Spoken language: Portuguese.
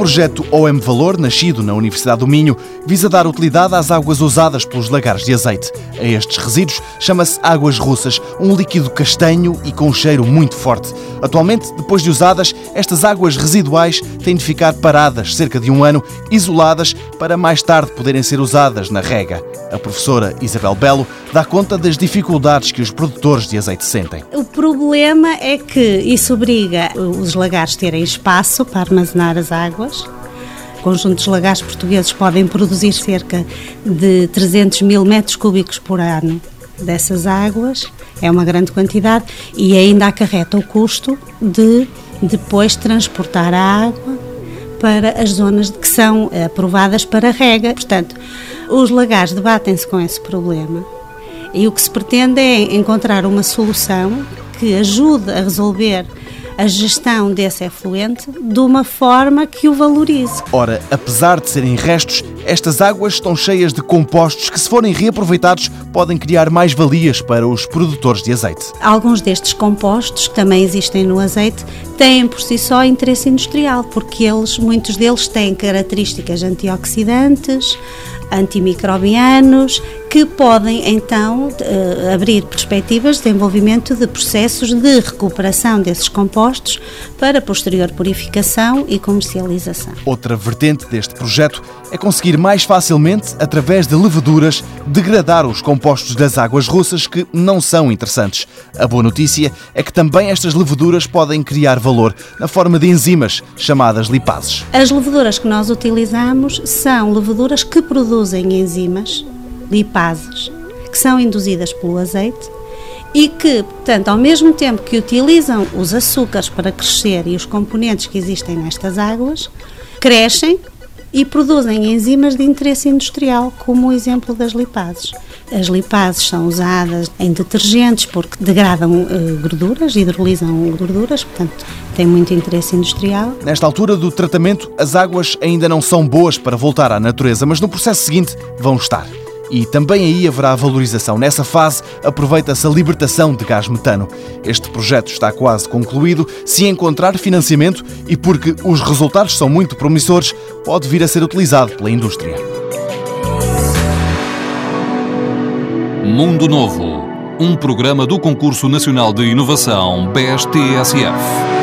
projeto OM Valor, nascido na Universidade do Minho, visa dar utilidade às águas usadas pelos lagares de azeite. A estes resíduos chama-se águas russas, um líquido castanho e com um cheiro muito forte. Atualmente, depois de usadas, estas águas residuais têm de ficar paradas cerca de um ano, isoladas, para mais tarde poderem ser usadas na rega. A professora Isabel Belo dá conta das dificuldades que os produtores de azeite sentem. O problema é que isso obriga os lagares a terem espaço para armazenar as águas. Conjuntos de lagares portugueses podem produzir cerca de 300 mil metros cúbicos por ano dessas águas, é uma grande quantidade, e ainda acarreta o custo de depois transportar a água para as zonas que são aprovadas para rega. Portanto, os lagares debatem-se com esse problema e o que se pretende é encontrar uma solução que ajude a resolver a gestão desse efluente de uma forma que o valorize. Ora, apesar de serem restos, estas águas estão cheias de compostos que, se forem reaproveitados, podem criar mais valias para os produtores de azeite. Alguns destes compostos, que também existem no azeite, têm por si só interesse industrial, porque eles, muitos deles têm características antioxidantes, antimicrobianos, que podem então eh, abrir perspectivas de desenvolvimento de processos de recuperação desses compostos para posterior purificação e comercialização. Outra vertente deste projeto é conseguir mais facilmente, através de leveduras, degradar os compostos das águas russas que não são interessantes. A boa notícia é que também estas leveduras podem criar valor na forma de enzimas chamadas lipases. As leveduras que nós utilizamos são leveduras que produzem enzimas lipases que são induzidas pelo azeite e que, portanto, ao mesmo tempo que utilizam os açúcares para crescer e os componentes que existem nestas águas, crescem e produzem enzimas de interesse industrial, como o exemplo das lipases. As lipases são usadas em detergentes porque degradam uh, gorduras, hidrolisam gorduras, portanto, tem muito interesse industrial. Nesta altura do tratamento, as águas ainda não são boas para voltar à natureza, mas no processo seguinte vão estar e também aí haverá valorização. Nessa fase, aproveita-se a libertação de gás metano. Este projeto está quase concluído. Se encontrar financiamento e porque os resultados são muito promissores, pode vir a ser utilizado pela indústria. Mundo Novo, um programa do Concurso Nacional de Inovação BSTSF.